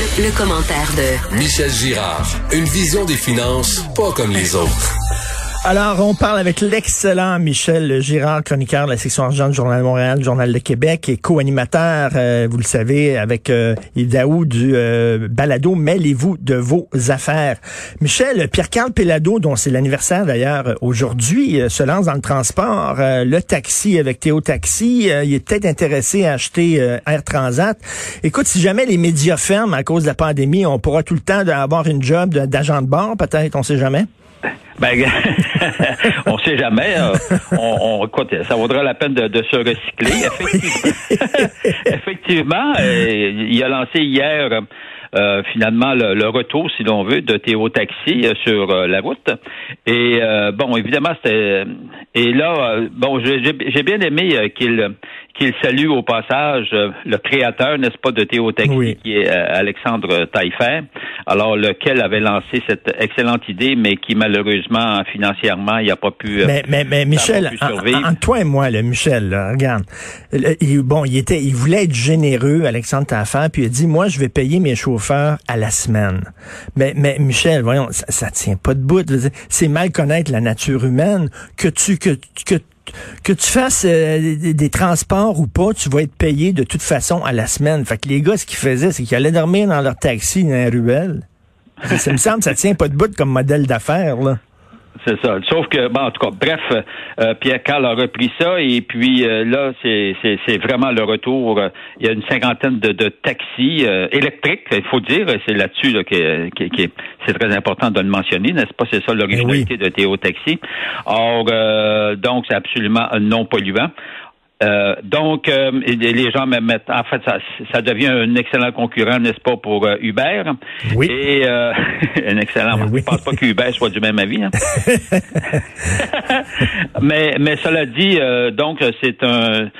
Le, commentaire de Michel Girard. Une vision des finances pas comme les autres. Alors, on parle avec l'excellent Michel Girard, chroniqueur de la section argent du Journal de Montréal, Journal de Québec, et co-animateur, euh, vous le savez, avec euh, du euh, balado Mêlez-vous de vos affaires. Michel, Pierre-Carl Pellado, dont c'est l'anniversaire d'ailleurs aujourd'hui, se lance dans le transport. le taxi avec Théo Taxi, il est peut-être intéressé à acheter Air Transat. Écoute, si jamais les médias ferment à cause de la pandémie, on pourra tout le temps avoir une job d'agent de bord, peut-être, on sait jamais. Ben, on sait jamais. Euh, on, écoute, ça vaudra la peine de, se recycler. Effectivement, euh, il a lancé hier euh, finalement le, retour, si l'on veut, de Théo Taxi sur la route. Et bon, évidemment, c'était. Et là, bon, j'ai bien aimé qu'il qu'il salue au passage euh, le créateur, n'est-ce pas, de Théo Taxi, qui est euh, Alexandre Taillefer, alors lequel avait lancé cette excellente idée, mais qui malheureusement, financièrement, il n'a pas pu. Euh, mais, mais, mais Michel, entre toi et moi, le Michel, regarde, il, bon, il était, il voulait être généreux, Alexandre Taillefer, puis il a dit, moi, je vais payer mes chauffeurs à la semaine. Mais, mais Michel, voyons, ça, ça tient pas de bout. C'est mal connaître la nature humaine que tu que que que tu fasses euh, des, transports ou pas, tu vas être payé de toute façon à la semaine. Fait que les gars, ce qu'ils faisaient, c'est qu'ils allaient dormir dans leur taxi dans la ruelle. ça me semble ça tient pas de bout comme modèle d'affaires, là. C'est ça. Sauf que, bon, en tout cas, bref, euh, Pierre Carl a repris ça et puis euh, là, c'est, c'est, vraiment le retour. Il y a une cinquantaine de, de taxis euh, électriques, il faut dire. C'est là-dessus là, que, c'est très important de le mentionner, n'est-ce pas? C'est ça l'originalité eh de Théo Taxi. Or, donc, c'est absolument non polluant. Euh, donc, euh, les gens me mettent. En fait, ça, ça devient un excellent concurrent, n'est-ce pas, pour euh, Uber. Oui. Et un excellent. Je ne pense pas qu'Uber soit du même avis. Hein. mais, mais cela dit, donc, c'est un,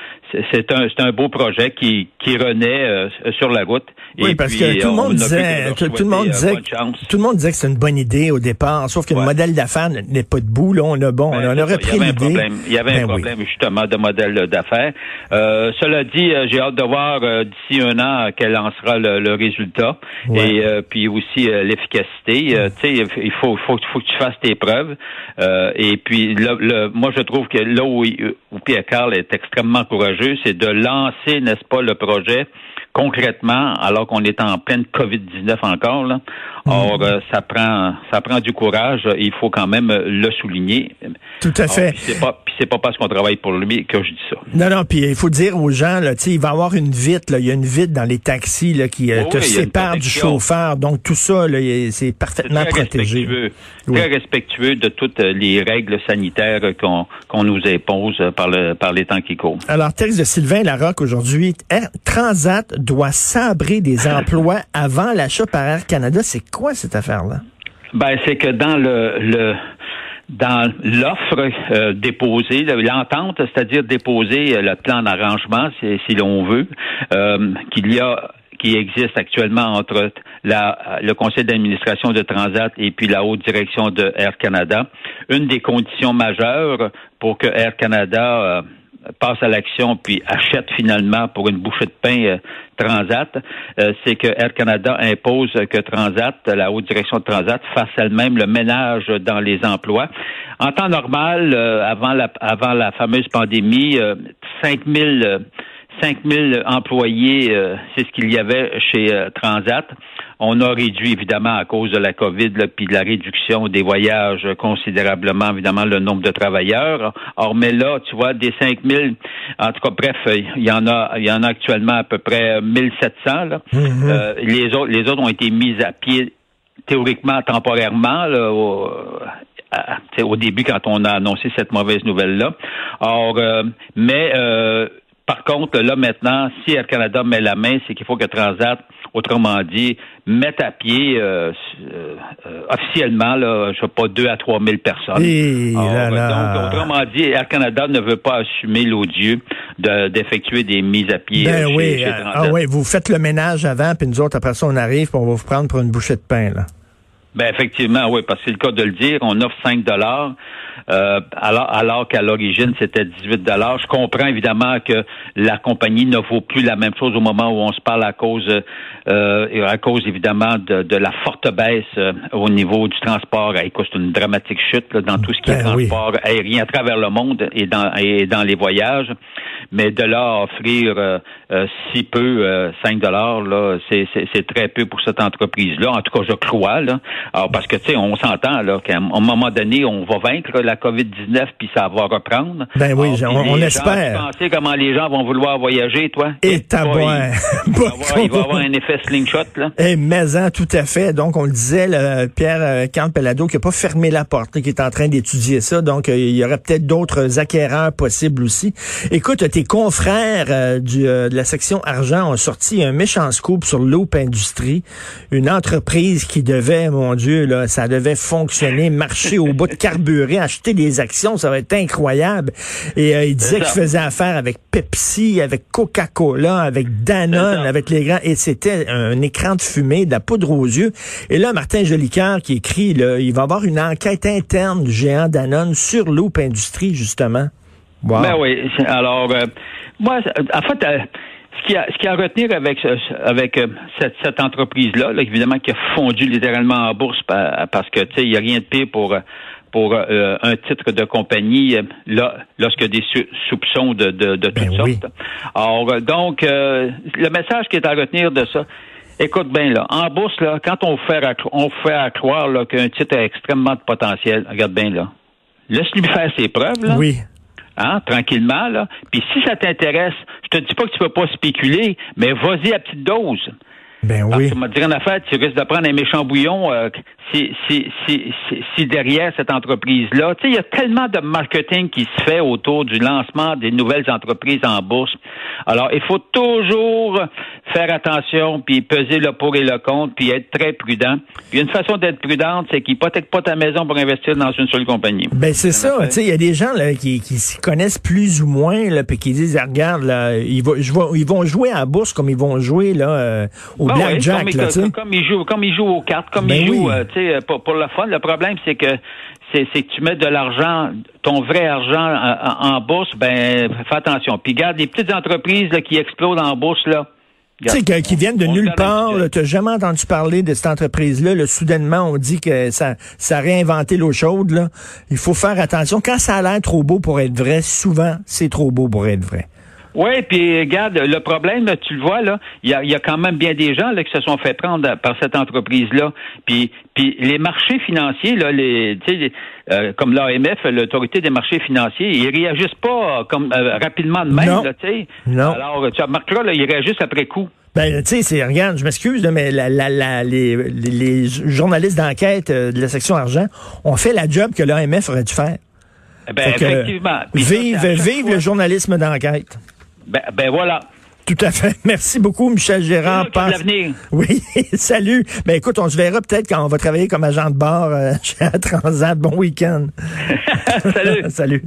c'est un, c'est un beau projet qui, qui renaît euh, sur la route. Oui, parce que tout le monde disait, tout, le monde disait, tout le monde disait que c'est une bonne idée au départ, sauf que le modèle d'affaires n'est pas debout. Là, on a bon, on a repris l'idée. Il y avait un ben problème justement de modèle d'affaires. Euh, cela dit, euh, j'ai hâte de voir d'ici un an quel en sera le, résultat et puis aussi l'efficacité. tu sais, il faut, faut, faut que tu fasses tes preuves. et puis, le, moi, je trouve que là où, où Pierre Carl est extrêmement courageux c'est de lancer, n'est-ce pas, le projet concrètement, alors qu'on est en pleine COVID-19 encore. Là. Or, mhm. euh, ça prend ça prend du courage. Il faut quand même le souligner. Tout à fait. C'est pas c'est pas parce qu'on travaille pour lui que je dis ça. Non, non. Puis il faut dire aux gens, là, il va y avoir une vitre. Là, il y a une vitre dans les taxis là, qui euh, te sépare du chauffeur. Donc tout ça, c'est parfaitement protégé. Très respectueux de toutes les règles sanitaires qu'on nous impose par le par les temps qui courent. Alors texte de Sylvain Larocque aujourd'hui. Transat doit sabrer des emplois avant l'achat par Air Canada. C'est quoi cette affaire-là? Ben, c'est que dans le, le dans l'offre euh, déposée, l'entente, c'est-à-dire déposer euh, le plan d'arrangement, si, l'on veut, euh, qu'il y a qui existe actuellement entre la, le conseil d'administration de Transat et puis la haute direction de Air Canada. Une des conditions majeures pour que Air Canada passe à l'action puis achète finalement pour une bouchée de pain euh, Transat, euh, c'est que Air Canada impose que Transat, la haute direction de Transat, fasse elle-même le ménage dans les emplois. En temps normal, euh, avant la avant la fameuse pandémie, 5000 5000 employés, c'est ce qu'il y avait chez Transat. On a réduit évidemment à cause de la COVID puis de la réduction des voyages considérablement évidemment le nombre de travailleurs. Or mais là, tu vois, des 5000, en tout cas bref, il y en a il y en a actuellement à peu près 1700 là. Mm-hmm. Euh, les autres les autres ont été mis à pied théoriquement temporairement au, au début quand on a annoncé cette mauvaise nouvelle là. Or euh, mais euh, par contre, là maintenant, si Air Canada met la main, c'est qu'il faut que Transat autrement dit, mettre à pied euh, euh, officiellement, là, je sais pas, deux à trois mille personnes. Donc, autrement dit, Air Canada ne veut pas assumer l'odieux d'effectuer des mises à pied ben chez, oui, ah, oui, vous faites le ménage avant, puis nous autres, après ça, on arrive, puis on va vous prendre pour une bouchée de pain, là. Ben effectivement, oui, parce que c'est le cas de le dire. On offre 5 dollars euh, alors, alors qu'à l'origine, c'était 18 Je comprends évidemment que la compagnie ne vaut plus la même chose au moment où on se parle à cause, euh, à cause évidemment de, la forte baisse euh, au niveau du transport. Écoute, c'est une dramatique chute dans tout ce qui est ben transport aérien à travers le monde et dans, et dans les voyages. Mais de là à offrir euh, si peu, 5 dollars, là, c'est très peu pour cette entreprise-là. En tout cas, je crois, là. Alors, parce que, tu sais, on s'entend, là, qu'à un moment donné, on va vaincre la COVID-19 puis ça va reprendre. Ben oui, on, espère. Tu pensais comment les gens vont vouloir voyager, toi? Et ta il, il, va avoir un effet slingshot, là. Eh, mais hein, tout à fait. Donc, on le disait, Pierre euh, Campelado, qui n'a pas fermé la porte, qui est en train d'étudier ça. Donc, euh, il y aurait peut-être d'autres acquéreurs possibles aussi. Écoute, tes confrères euh, du, de la section argent ont sorti un méchant scoop sur Loop Industrie, une entreprise qui devait, mon Dieu, là, ça devait fonctionner, marcher au bout de carburé, acheter des actions, ça va être incroyable. Et il disait qu'il faisait affaire avec Pepsi, avec Coca-Cola, avec Danone, avec les grands, et c'était un écran de fumée, de la poudre aux yeux. Et là, Martin Jolicoeur qui écrit, là, il va y avoir une enquête interne du géant Danone sur Loop Industrie, justement. Ben oui. Alors, euh, moi, en fait, euh, ce qu'il y a, à retenir avec, avec euh, cette, entreprise-là, évidemment, qui a fondu littéralement en bourse parce que, tu sais, il n'y a rien de pire pour pour un titre de compagnie là, lorsque des soupçons de, de, de ben toutes sortes. Alors, donc, le message qui est à retenir de ça, Écoute bien, là, en bourse, là, quand on fait, on fait croire qu'un titre a extrêmement de potentiel, regarde bien, là, laisse-lui faire ses preuves, là. Oui. Hein, tranquillement, là. Puis si ça t'intéresse, je te dis pas que tu peux pas spéculer, mais vas-y à petite dose. Ben oui. dit en affaire, tu risques de prendre un méchant bouillon euh, si, si, si, si, derrière cette entreprise-là. Tu sais, il y a tellement de marketing qui se fait autour du lancement des nouvelles entreprises en bourse. Alors, il faut toujours faire attention, puis peser le pour et le contre, puis être très prudent. Puis une façon d'être prudente, c'est qu'ils qu'hypothèque pas ta maison pour investir dans une seule compagnie. Ben c'est ça. Tu sais, il y a des gens là, qui, qui s'y connaissent plus ou moins, là, puis qui disent, regarde, là, ils, vont, ils vont jouer à bourse comme ils vont jouer là, euh, au ben blackjack. comme, comme, ils jouent, comme ils jouent aux cartes, comme ben ils jouent, euh, tu sais, pour, pour le fun. Le problème, c'est que c'est que tu mets de l'argent, ton vrai argent en, bourse, ben fais attention. Puis garde les petites entreprises là, qui explosent en bourse là. Tu sais, qui viennent de nulle part, tu n'as jamais entendu parler de cette entreprise-là. Le soudainement, on dit que ça, ça a réinventé l'eau chaude. Là. Il faut faire attention. Quand ça a l'air trop beau pour être vrai, souvent, c'est trop beau pour être vrai. Oui, puis regarde, le problème, tu le vois, là, il y a, y a, quand même bien des gens là, qui se sont fait prendre par cette entreprise-là. Puis, puis les marchés financiers, là, les, euh, comme l'AMF, l'autorité des marchés financiers, ils réagissent pas comme euh, rapidement de même, tu sais. Non. Alors, tu remarqueras, là, ils réagissent après coup. Ben, tu sais, c'est, regarde, je m'excuse, mais la, la, la, les, les, journalistes d'enquête euh, de la section argent ont fait la job que l'AMF aurait dû faire. Eh ben, effectivement. vive, vive le journalisme d'enquête. Ben, ben voilà. Tout à fait. Merci beaucoup, Michel Gérard. Oui, salut. Ben écoute, on se verra peut-être quand on va travailler comme agent de bord euh, chez Transat. Bon week-end. salut. salut.